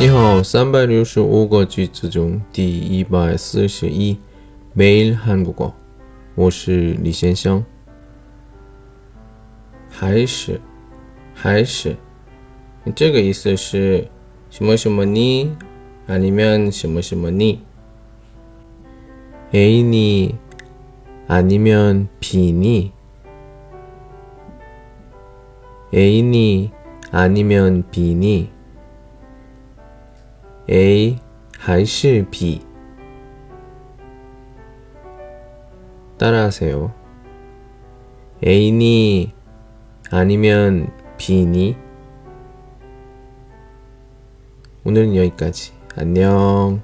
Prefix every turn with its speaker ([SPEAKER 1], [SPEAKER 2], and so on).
[SPEAKER 1] 你好，三百六十五个句子中第一百四十一，매일한국 어， 我是李先生。还是，还是，这个意思是什么什么你，아니면什么什么你。A 니아니면 B 니。 A 니아니면 B 니。 A 还是 B？ 따라하세요. A니 아니면 B니? 오늘은 여기까지. 안녕.